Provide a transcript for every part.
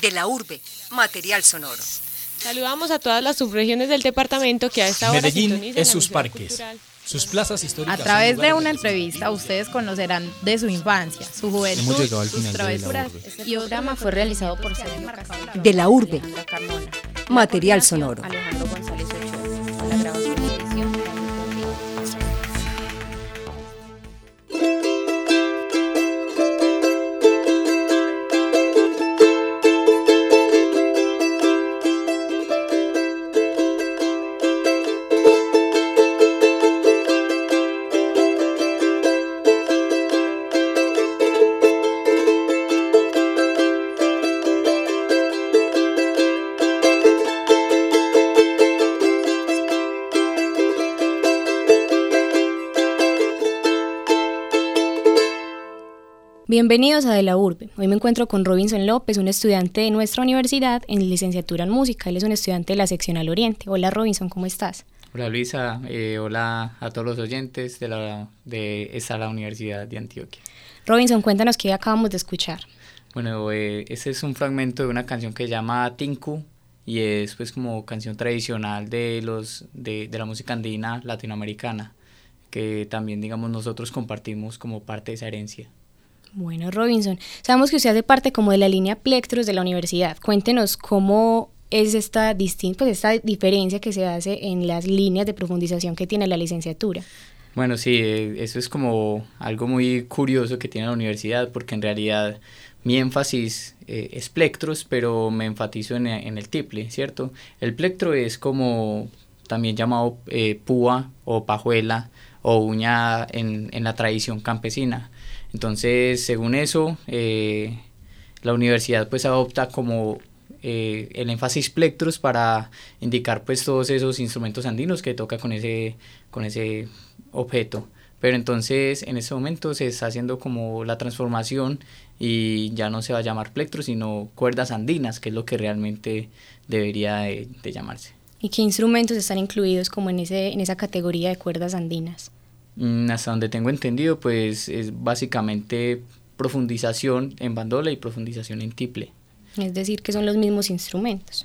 De la urbe, material sonoro. Saludamos a todas las subregiones del departamento que a esta hora Medellín es sus parques, cultural. sus plazas históricas. A través de una entrevista ustedes conocerán de su infancia, su juventud, Hemos llegado al sus final de La travesuras. Otro programa fue realizado por Sergio. De la urbe, material sonoro. Bienvenidos a De la Urbe. Hoy me encuentro con Robinson López, un estudiante de nuestra universidad en licenciatura en música. Él es un estudiante de la sección al Oriente. Hola Robinson, ¿cómo estás? Hola Luisa, eh, hola a todos los oyentes de, la, de esta la Universidad de Antioquia. Robinson, cuéntanos qué acabamos de escuchar. Bueno, eh, este es un fragmento de una canción que se llama Tinku y es pues como canción tradicional de, los, de, de la música andina latinoamericana que también digamos nosotros compartimos como parte de esa herencia. Bueno, Robinson, sabemos que usted hace parte como de la línea Plectros de la universidad. Cuéntenos cómo es esta, pues esta diferencia que se hace en las líneas de profundización que tiene la licenciatura. Bueno, sí, eh, eso es como algo muy curioso que tiene la universidad porque en realidad mi énfasis eh, es plectros, pero me enfatizo en, el tiple, ¿cierto? El plectro es como también llamado eh, púa o pajuela o uña en la tradición campesina. Entonces, según eso, eh, la universidad pues adopta como eh, el énfasis plectros para indicar pues todos esos instrumentos andinos que toca con ese, con ese objeto. Pero entonces en ese momento se está haciendo como la transformación y ya no se va a llamar plectros, sino cuerdas andinas, que es lo que realmente debería de, de llamarse. ¿Y qué instrumentos están incluidos como en, ese, en esa categoría de cuerdas andinas? Mm, Hasta donde tengo entendido, pues es básicamente profundización en bandola y profundización en tiple. Es decir, que son los mismos instrumentos.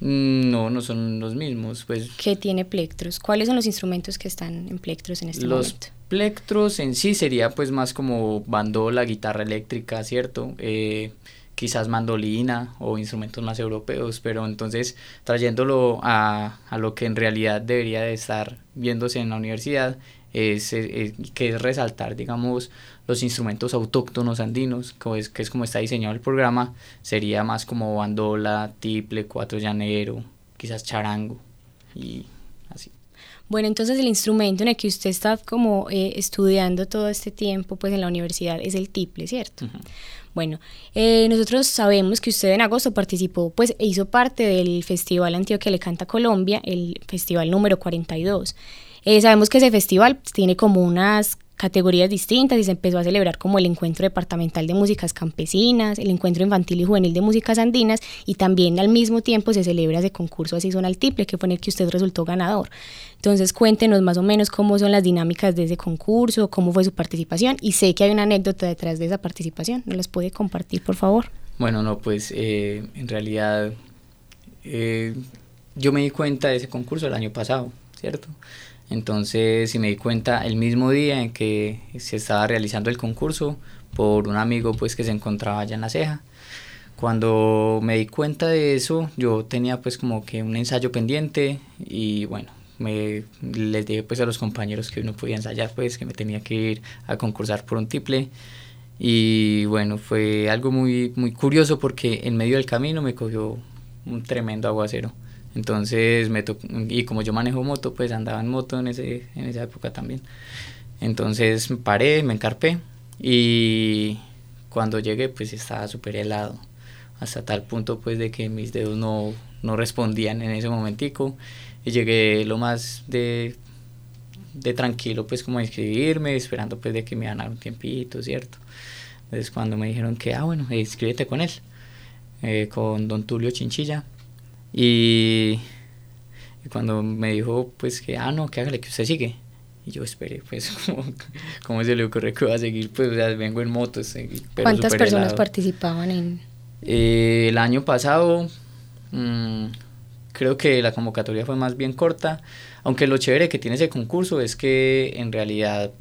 Mm, No, no son los mismos. Pues ¿Qué tiene plectros? ¿Cuáles son los instrumentos que están en plectros en este los momento? plectros en sí sería pues más como bandola, guitarra eléctrica, ¿cierto? Eh, quizás mandolina o instrumentos más europeos, pero entonces trayéndolo a, a lo que en realidad debería de estar viéndose en la universidad, es, eh, que es resaltar, digamos, los instrumentos autóctonos andinos, que es, que es como está diseñado el programa, sería más como bandola, tiple, cuatro llanero, quizás charango y así. Bueno, entonces el instrumento en el que usted está como eh, estudiando todo este tiempo pues en la universidad es el tiple, ¿cierto? Ujú. Bueno, eh, nosotros sabemos que usted en agosto participó, pues e hizo parte del Festival Antioquia Le Canta Colombia, el festival número 42. Eh, sabemos que ese festival tiene como unas categorías distintas y se empezó a celebrar como el encuentro departamental de músicas campesinas, el encuentro infantil y juvenil de músicas andinas y también al mismo tiempo se celebra ese concurso así son al tiple que fue en el que usted resultó ganador. Entonces cuéntenos más o menos cómo son las dinámicas de ese concurso, cómo fue su participación y sé que hay una anécdota detrás de esa participación, ¿nos las puede compartir por favor? Bueno, no, pues eh, en realidad eh, yo me di cuenta de ese concurso el año pasado, ¿cierto? Entonces, sí me di cuenta el mismo día en que se estaba realizando el concurso por un amigo pues que se encontraba allá en la ceja. Cuando me di cuenta de eso, yo tenía pues como que un ensayo pendiente y bueno, me, les dije pues a los compañeros que no podía ensayar pues que me tenía que ir a concursar por un tiple y bueno, fue algo muy, muy curioso porque en medio del camino me cogió un tremendo aguacero. Entonces, me tocó, y como yo manejo moto, pues andaba en moto en, ese, en esa época también. Entonces paré, me encarpé y cuando llegué pues estaba súper helado. Hasta tal punto pues de que mis dedos no, no respondían en ese momentico. Y llegué lo más de, de tranquilo pues como a inscribirme, esperando pues de que me iban a dar un tiempito, ¿cierto? Entonces cuando me dijeron que, ah bueno, inscríbete con él, eh, con don Tulio Chinchilla. Y, y cuando me dijo, pues que, ah, no, que hágale, que usted sigue. Y yo esperé, pues, como, ¿cómo se le ocurre que voy a seguir? Pues, o sea, vengo en moto. Pero ¿Cuántas personas helado. participaban en...? Eh, el año pasado mm, creo que la convocatoria fue más bien corta, aunque lo chévere que tiene ese concurso es que en realidad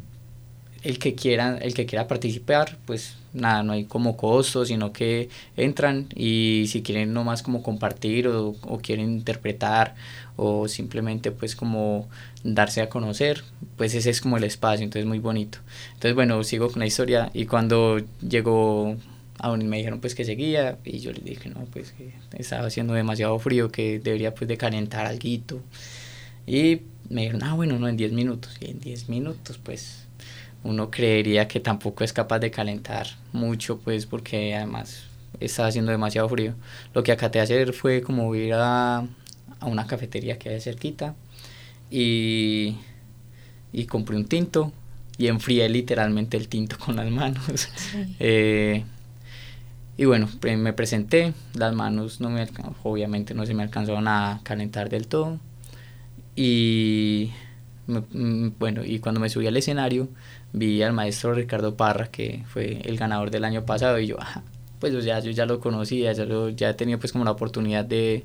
el que quiera, el que quiera participar, pues nada, no hay como costo, sino que entran y si quieren nomás como compartir o, o, quieren interpretar o simplemente pues como darse a conocer, pues ese es como el espacio, entonces muy bonito. Entonces bueno, sigo con la historia y cuando llegó aún me dijeron pues que seguía y yo les dije no, pues que estaba haciendo demasiado frío, que debería pues de calentar algo y me dijeron, ah bueno, no, en 10 minutos y en 10 minutos pues uno creería que tampoco es capaz de calentar mucho, pues porque además está haciendo demasiado frío. Lo que acaté a hacer fue como ir a, a una cafetería que hay cerquita y, y compré un tinto y enfrié literalmente el tinto con las manos. eh, y bueno, me presenté, las manos no me obviamente no se me alcanzaron a calentar del todo. Y mm, bueno, y cuando me subí al escenario, vi al maestro Ricardo Parra, que fue el ganador del año pasado, y yo, pues ya, yo ya lo conocía, ya, lo, ya he tenido pues como la oportunidad de,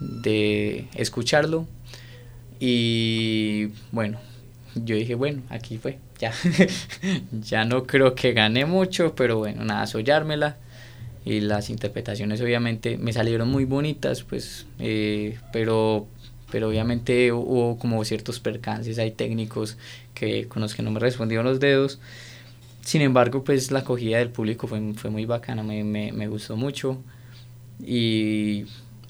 de escucharlo. Y bueno, yo dije, bueno, aquí fue, ya, ya no creo que gane mucho, pero bueno, nada, soñármela. Y las interpretaciones obviamente me salieron muy bonitas, pues, eh, pero pero obviamente hubo como ciertos percances hay técnicos que con los que no me respondieron los dedos. Sin embargo pues la acogida del público fue, fue muy bacana me, me, me gustó mucho. Y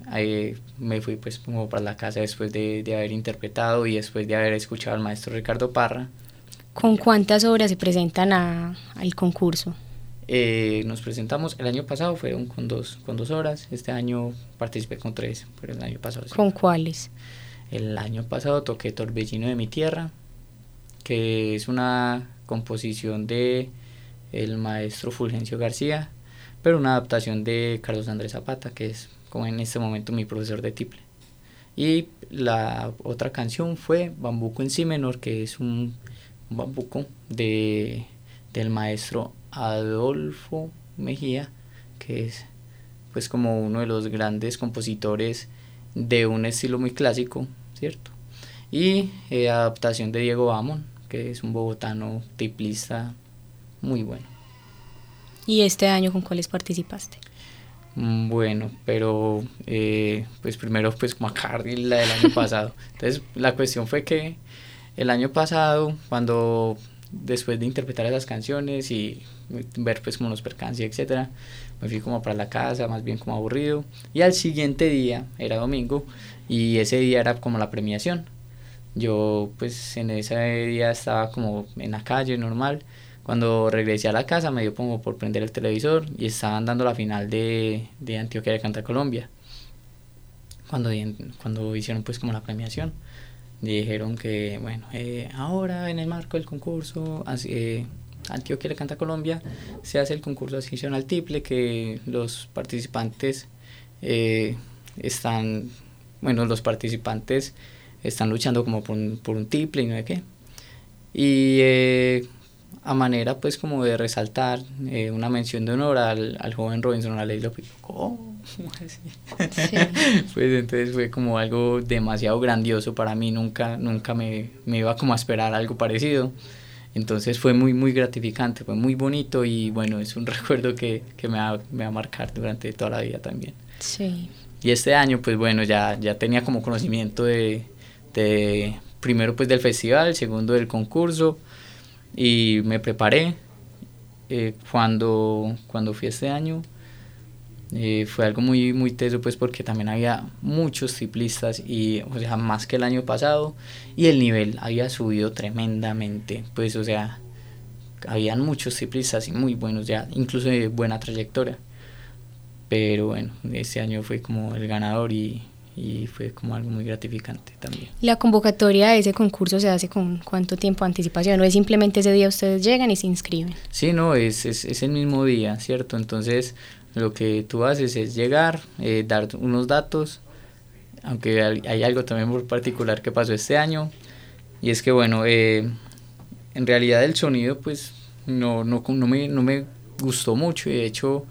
ahí me fui pues como para la casa después de, de, haber interpretado y después de haber escuchado al maestro Ricardo Parra. ¿Con cuántas obras se presentan a, al concurso? Eh, nos presentamos, el año pasado fueron con dos, con dos horas, este año participé con tres, pero el año pasado sí. ¿Con cuáles? El año pasado toqué Torbellino de mi tierra, que es una composición de el maestro Fulgencio García, pero una adaptación de Carlos Andrés Zapata, que es como en este momento mi profesor de tiple. Y la otra canción fue Bambuco en Si menor, que es un bambuco de, del maestro Adolfo Mejía, que es pues como uno de los grandes compositores de un estilo muy clásico, ¿cierto? Y eh, adaptación de Diego Bamón, que es un bogotano tiplista muy bueno. ¿Y este año con cuáles participaste? Mm, bueno, pero eh, pues primero pues como a la del año pasado. Entonces la cuestión fue que el año pasado, cuando después de interpretar esas canciones y ver pues como los percances, etcétera, me fui como para la casa, más bien como aburrido. Y al siguiente día, era domingo, y ese día era como la premiación. Yo pues en ese día estaba como en la calle normal. Cuando regresé a la casa me dio como por prender el televisor y estaban dando la final de, de Antioquia de Canta Colombia. Cuando, cuando hicieron pues como la premiación dijeron que, bueno, eh, ahora en el marco del concurso eh, Antioquia le canta Colombia, se hace el concurso de ascensión al tiple, que los participantes eh, están, bueno, los participantes están luchando como por un, por un tiple y no sé qué. Y eh, a manera pues como de resaltar eh, una mención de honor al, al joven Robinson la ley ¿Cómo? Sí. pues entonces fue como algo demasiado grandioso para mí, nunca, nunca me, me iba como a esperar algo parecido. Entonces fue muy, muy gratificante, fue muy bonito y bueno, es un recuerdo que, que me, va, me va a marcar durante toda la vida también. Sí. Y este año, pues bueno, ya, ya tenía como conocimiento de, de, primero pues del festival, segundo del concurso y me preparé. Eh, cuando, cuando fui este año, eh, fue algo muy, muy teso, pues porque también había muchos ciclistas, y, o sea, más que el año pasado, y el nivel había subido tremendamente, pues, o sea, habían muchos ciclistas y muy buenos ya, incluso de buena trayectoria. Pero bueno, este año fue como el ganador y, y fue como algo muy gratificante también. ¿La convocatoria de ese concurso se hace con cuánto tiempo de anticipación? ¿No es simplemente ese día ustedes llegan y se inscriben? Sí, no, es, es, es el mismo día, ¿cierto? Entonces lo que tú haces es llegar, eh, dar unos datos, aunque hay algo también muy particular que pasó este año, y es que bueno, eh, en realidad el sonido pues no, no, no, me, no me gustó mucho y de hecho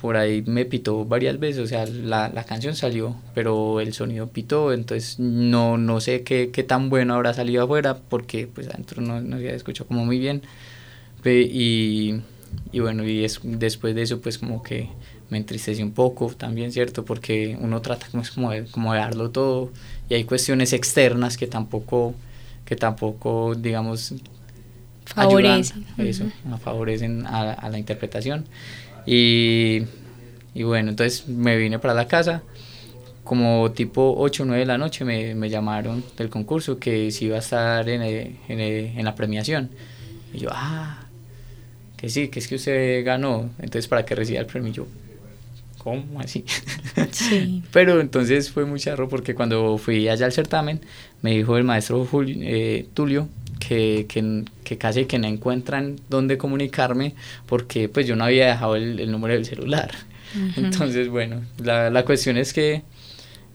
por ahí me pitó varias veces, o sea, la, la canción salió, pero el sonido pitó, entonces no, no sé qué, qué tan bueno habrá salido afuera, porque pues adentro no, no se escuchado como muy bien. Y, y bueno, y es, después de eso pues como que me entristeció un poco también, ¿cierto? Porque uno trata como, de, como de darlo todo y hay cuestiones externas que tampoco, que tampoco digamos, favorecen, eso, favorecen a, a, la interpretación. Y, y, bueno, entonces me vine para la casa, como tipo 8 o 9 de la noche me, me, llamaron del concurso que si iba a estar en, en, en la premiación. Y yo, ah, que sí, que es que usted ganó, entonces para que reciba el premio yo, ¿cómo así? Sí. Pero entonces fue muy charro porque cuando fui allá al certamen, me dijo el maestro Julio, eh, Tulio que, que, que, casi que no encuentran dónde comunicarme porque pues yo no había dejado el, el número del celular. Entonces, bueno, la, la cuestión es que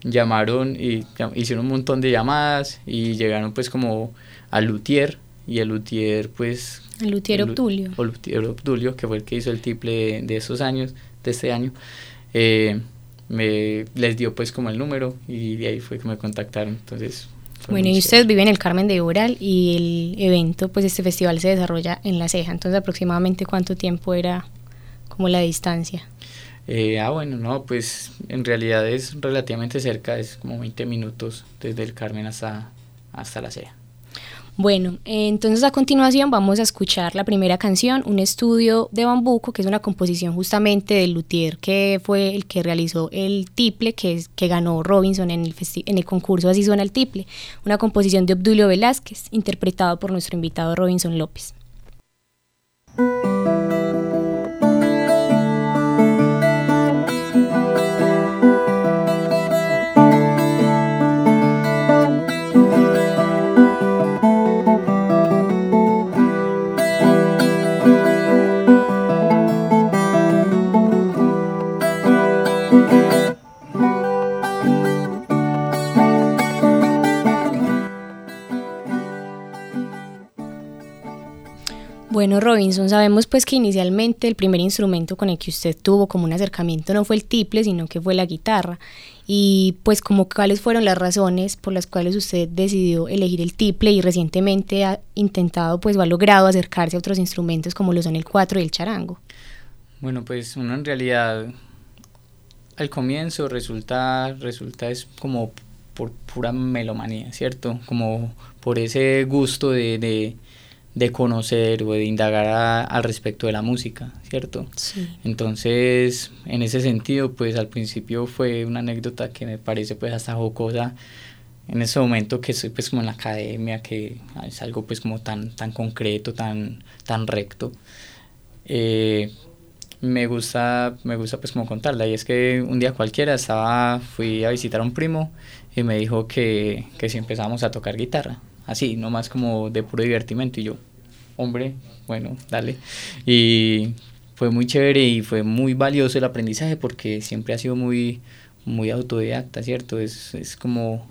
llamaron y hicieron un montón de llamadas y llegaron pues como al luthier y el luthier pues el luthier Obdulio. O luthier Obdulio, que fue el que hizo el triple de esos años, de este año. Eh, me, les dio pues como el número y de ahí fue que me contactaron. Entonces... Bueno, y ustedes viven en el Carmen de Ural y el evento, pues este festival se desarrolla en La Ceja. Entonces, aproximadamente cuánto tiempo era como la distancia. Eh, ah, bueno, no, pues en realidad es relativamente cerca, es como 20 minutos desde el Carmen hasta, hasta La Ceja. Bueno, entonces a continuación vamos a escuchar la primera canción, un estudio de Bambuco, que es una composición justamente del luthier que fue el que realizó el tiple, que, que ganó Robinson en el, en el concurso Así suena el tiple, una composición de Obdulio Velázquez, interpretado por nuestro invitado Robinson López. Bueno, Robinson, sabemos pues que inicialmente el primer instrumento con el que usted tuvo como un acercamiento no fue el tiple, sino que fue la guitarra. Y pues como cuáles fueron las razones por las cuales usted decidió elegir el tiple y recientemente ha intentado pues o ha logrado acercarse a otros instrumentos como lo son el cuatro y el charango. Bueno, pues uno en realidad al comienzo resulta resulta es como por pura melomanía, ¿cierto? Como por ese gusto de de conocer o de indagar al respecto de la música, ¿cierto? Sí. Entonces, en ese sentido, pues al principio fue una anécdota que me parece pues hasta jocosa en ese momento que estoy pues como en la academia, que es algo pues como tan, tan concreto, tan, tan recto. Eh, me gusta, me gusta pues como contarla y es que un día cualquiera estaba, fui a visitar a un primo y me dijo que, que si empezamos a tocar guitarra así, nomás como de puro divertimento. Y yo, hombre, bueno, dale. Y fue muy chévere y fue muy valioso el aprendizaje porque siempre ha sido muy, muy autodidacta, ¿cierto? Es, es como,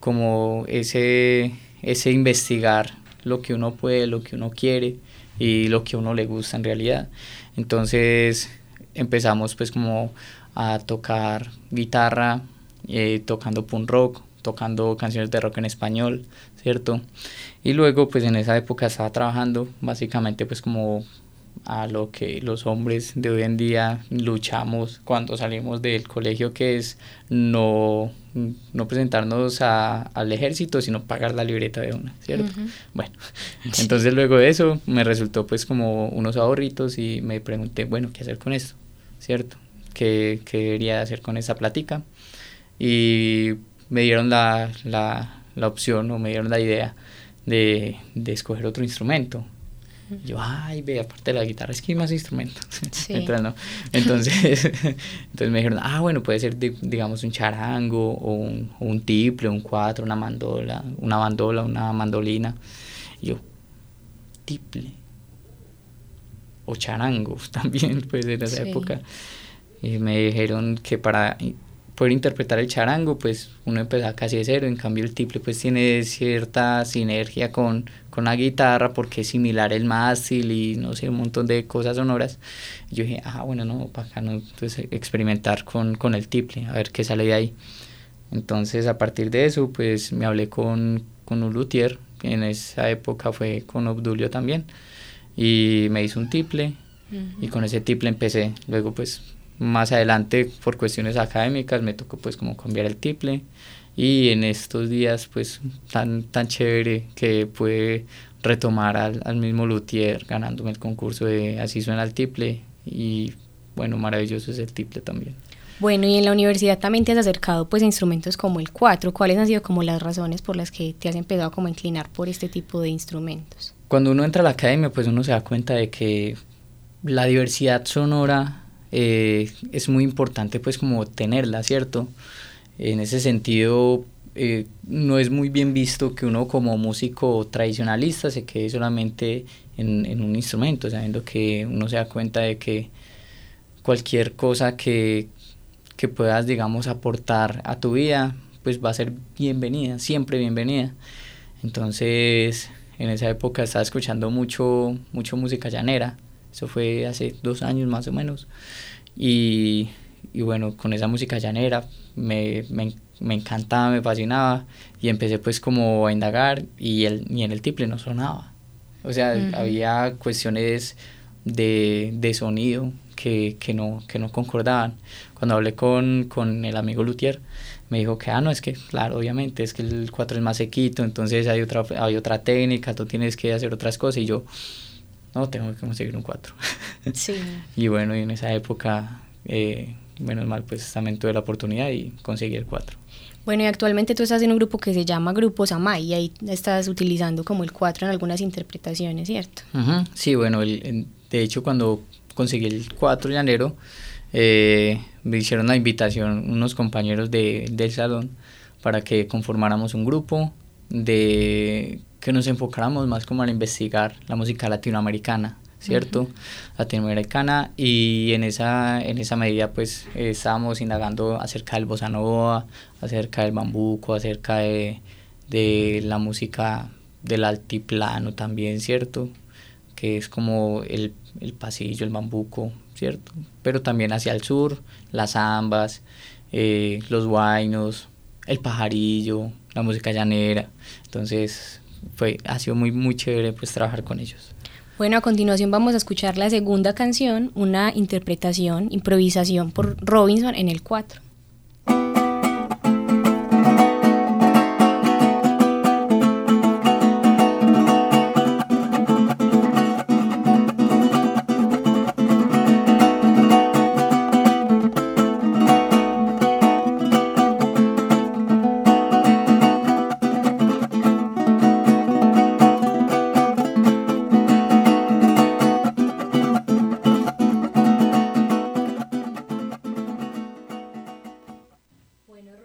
como ese, ese investigar lo que uno puede, lo que uno quiere y lo que a uno le gusta en realidad. Entonces empezamos pues como a tocar guitarra, eh, tocando punk rock, tocando canciones de rock en español, ¿cierto? Y luego, pues en esa época estaba trabajando básicamente pues como a lo que los hombres de hoy en día luchamos cuando salimos del colegio, que es no, no presentarnos a, al ejército, sino pagar la libreta de una, ¿cierto? Bueno, entonces luego de eso me resultó pues como unos ahorritos y me pregunté, bueno, ¿qué hacer con esto? ¿Cierto? ¿Qué, qué debería hacer con esa plática? Y me dieron la, la, la opción o me dieron la idea de, de escoger otro instrumento. yo, ay, ve, aparte de la guitarra, es que hay más instrumentos. entonces, no. entonces, entonces me dijeron, ah, bueno, puede ser, digamos, un charango, o un, un tiple, un cuatro, una mandola, una bandola, una mandolina. Y yo, tiple. O charango también, pues, en esa época. Y me dijeron que para poder interpretar el charango, pues uno empieza casi de cero, en cambio el tiple pues tiene cierta sinergia con, con la guitarra porque es similar el mástil y no sé, un montón de cosas sonoras. yo dije, ah, bueno, no, para no, entonces experimentar con, con el tiple, a ver qué sale de ahí. Entonces a partir de eso pues me hablé con, con un luthier, en esa época fue con Obdulio también, y me hizo un tiple y con ese tiple empecé. Luego pues más adelante por cuestiones académicas me tocó pues como cambiar el tiple y en estos días pues tan, tan chévere que pude retomar al, al mismo luthier ganándome el concurso de Así suena el tiple y bueno, maravilloso es el tiple también. Bueno, y en la universidad también te has acercado pues a instrumentos como el 4. ¿Cuáles han sido como las razones por las que te has empezado como a inclinar por este tipo de instrumentos? Cuando uno entra a la academia, pues uno se da cuenta de que la diversidad sonora eh, es muy importante pues como tenerla, ¿cierto? En ese sentido, eh, no es muy bien visto que uno como músico tradicionalista se quede solamente en, en, un instrumento, sabiendo que uno se da cuenta de que cualquier cosa que, que puedas, digamos, aportar a tu vida, pues va a ser bienvenida, siempre bienvenida. Entonces, en esa época estaba escuchando mucho, mucho música llanera, eso fue hace dos años más o menos. Y, y bueno, con esa música llanera me, me, me, encantaba, me fascinaba y empecé pues como a indagar y, el, y en el tiple no sonaba. O sea, uh -huh. había cuestiones de, de sonido que, que, no, que no concordaban. Cuando hablé con, con el amigo Luthier, me dijo que, ah, no, es que, claro, obviamente, es que el 4 es más sequito, entonces hay otra, hay otra técnica, tú tienes que hacer otras cosas. Y yo, no, tengo que conseguir un 4. Sí. y bueno, y en esa época, eh, menos mal, pues también tuve la oportunidad y conseguí el 4. Bueno, y actualmente tú estás en un grupo que se llama Grupo Samay y ahí estás utilizando como el 4 en algunas interpretaciones, ¿cierto? Uh -huh. Sí, bueno, el, el, de hecho cuando conseguí el 4 llanero, eh, me hicieron la invitación unos compañeros de, del salón para que conformáramos un grupo de que nos enfocáramos más como a investigar la música latinoamericana, ¿cierto? Uh -huh. Latinoamericana y en esa, en esa medida pues eh, estábamos indagando acerca del bossa nova, acerca del bambuco, acerca de, de la música del altiplano también, ¿cierto? Que es como el, el pasillo, el bambuco, ¿cierto? Pero también hacia el sur, las zambas, eh, los guainos, el pajarillo, la música llanera. Entonces, fue, ha sido muy, muy chévere pues trabajar con ellos. Bueno, a continuación vamos a escuchar la segunda canción, una interpretación, improvisación por Robinson en el 4.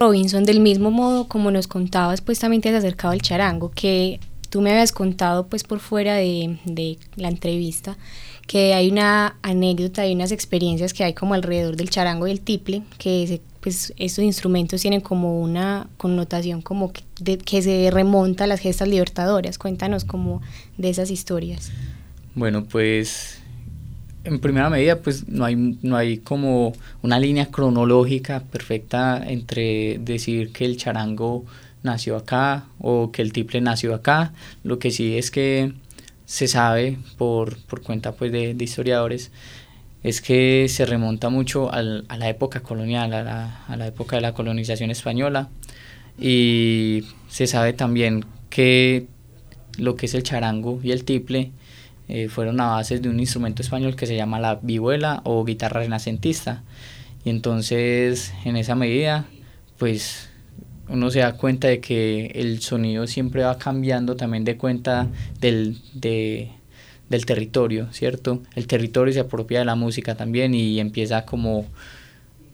Robinson, del mismo modo como nos contabas, pues también te has acercado al charango, que tú me habías contado pues por fuera de, la entrevista, que hay una anécdota y unas experiencias que hay como alrededor del charango y el tiple, que se, pues estos instrumentos tienen como una connotación como que, que se remonta a las gestas libertadoras. Cuéntanos como de esas historias. Bueno, pues en primera medida, pues no hay, no hay como una línea cronológica perfecta entre decir que el charango nació acá o que el tiple nació acá. Lo que sí es que se sabe por, por cuenta pues de, historiadores es que se remonta mucho al, a la época colonial, a la, a la época de la colonización española y se sabe también que lo que es el charango y el tiple eh, fueron a base de un instrumento español que se llama la vihuela o guitarra renacentista. Y entonces, en esa medida, pues uno se da cuenta de que el sonido siempre va cambiando también de cuenta del, de, del territorio, ¿cierto? El territorio se apropia de la música también y empieza como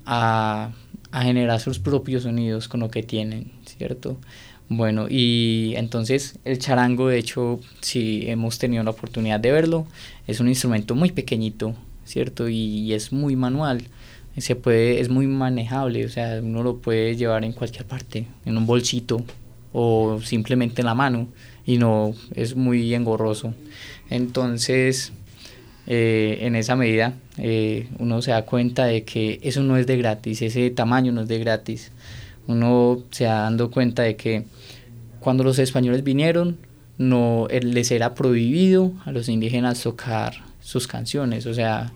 a, a generar sus propios sonidos con lo que tienen, ¿cierto? Bueno, y entonces el charango, de hecho, si hemos tenido la oportunidad de verlo, es un instrumento muy pequeñito, ¿cierto? Y, es muy manual. se puede, es muy manejable, o sea, uno lo puede llevar en cualquier parte, en un bolsito o simplemente en la mano y no es muy engorroso. Entonces, eh, en esa medida, eh, uno se da cuenta de que eso no es de gratis, ese tamaño no es de gratis. Uno se da dando cuenta de que cuando los españoles vinieron, no les era prohibido a los indígenas tocar sus canciones, o sea,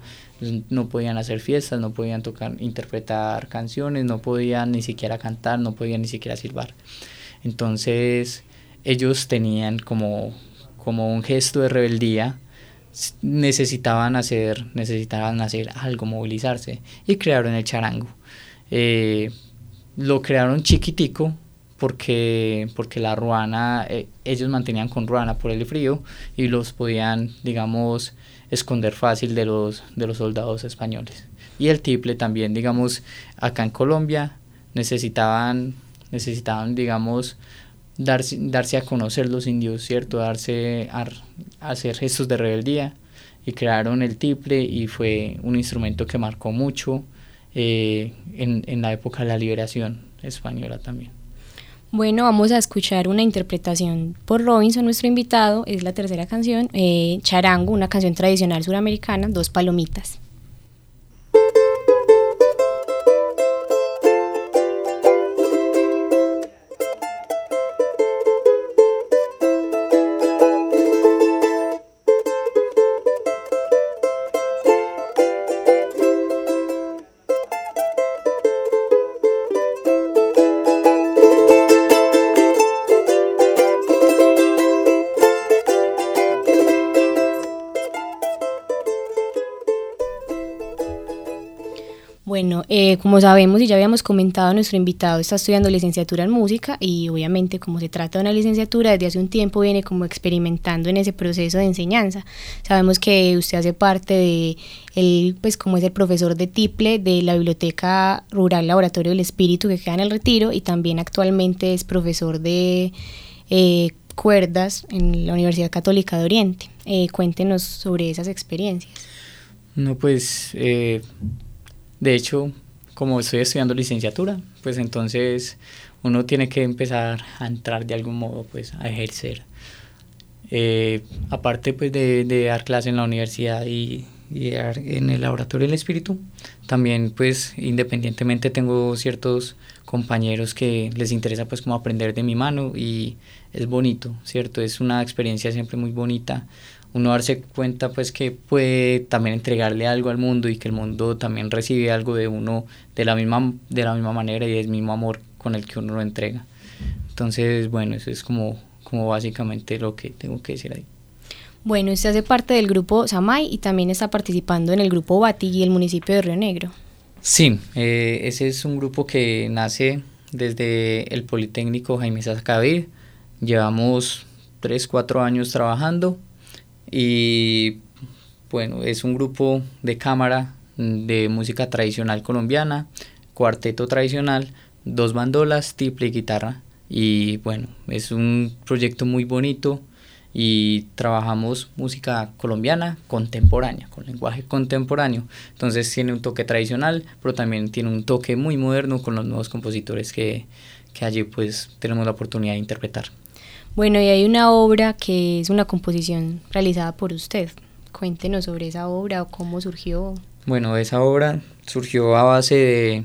no podían hacer fiestas, no podían tocar, interpretar canciones, no podían ni siquiera cantar, no podían ni siquiera silbar. Entonces ellos tenían como, como un gesto de rebeldía, necesitaban hacer, necesitaban hacer algo, movilizarse y crearon el charango. Eh, lo crearon chiquitico porque, porque la ruana, eh, ellos mantenían con ruana por el frío y los podían, digamos, esconder fácil de los, de los soldados españoles. Y el tiple también, digamos, acá en Colombia necesitaban, necesitaban digamos, darse, darse a conocer los indios, ¿cierto? Darse a, hacer gestos de rebeldía y crearon el tiple y fue un instrumento que marcó mucho eh, en, la época de la liberación española también. Bueno, vamos a escuchar una interpretación por Robinson, nuestro invitado. Es la tercera canción, eh, Charango, una canción tradicional suramericana, Dos Palomitas. Eh, como sabemos y ya habíamos comentado, nuestro invitado está estudiando licenciatura en música y obviamente como se trata de una licenciatura, desde hace un tiempo viene como experimentando en ese proceso de enseñanza. Sabemos que usted hace parte de, el, pues como es el profesor de Tiple de la Biblioteca Rural Laboratorio del Espíritu que queda en el Retiro y también actualmente es profesor de eh, cuerdas en la Universidad Católica de Oriente. Eh, cuéntenos sobre esas experiencias. No, pues... De hecho, como estoy estudiando licenciatura, pues entonces uno tiene que empezar a entrar de algún modo pues a ejercer. Eh, aparte pues de, de, dar clase en la universidad y, y en el laboratorio del espíritu, también pues independientemente tengo ciertos compañeros que les interesa pues como aprender de mi mano y es bonito, ¿cierto? Es una experiencia siempre muy bonita uno darse cuenta pues que puede también entregarle algo al mundo y que el mundo también recibe algo de uno de la misma, de la misma manera y del mismo amor con el que uno lo entrega. Entonces, bueno, eso es como, como básicamente lo que tengo que decir ahí. Bueno, usted hace parte del grupo Samay y también está participando en el grupo Bati y el municipio de Río Negro. Sí, eh, ese es un grupo que nace desde el Politécnico Jaime Sacavid. Llevamos 3, 4 años trabajando y bueno, es un grupo de cámara de música tradicional colombiana, cuarteto tradicional, dos bandolas, triple y guitarra. Y bueno, es un proyecto muy bonito y trabajamos música colombiana contemporánea, con lenguaje contemporáneo. Entonces tiene un toque tradicional, pero también tiene un toque muy moderno con los nuevos compositores que, que allí pues tenemos la oportunidad de interpretar. Bueno, y hay una obra que es una composición realizada por usted. Cuéntenos sobre esa obra o cómo surgió. Bueno, esa obra surgió a base de,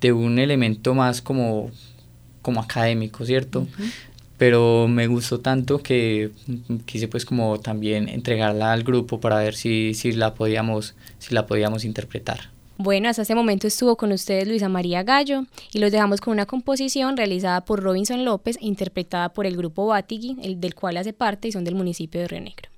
de un elemento más como, como académico, ¿cierto? Pero me gustó tanto que quise pues como también entregarla al grupo para ver si, si, la, podíamos, si la podíamos interpretar. Bueno, hasta este momento estuvo con ustedes Luisa María Gallo y los dejamos con una composición realizada por Robinson López e interpretada por el grupo Batigui, el del cual hace parte y son del municipio de Río Negro.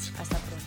Hasta pronto.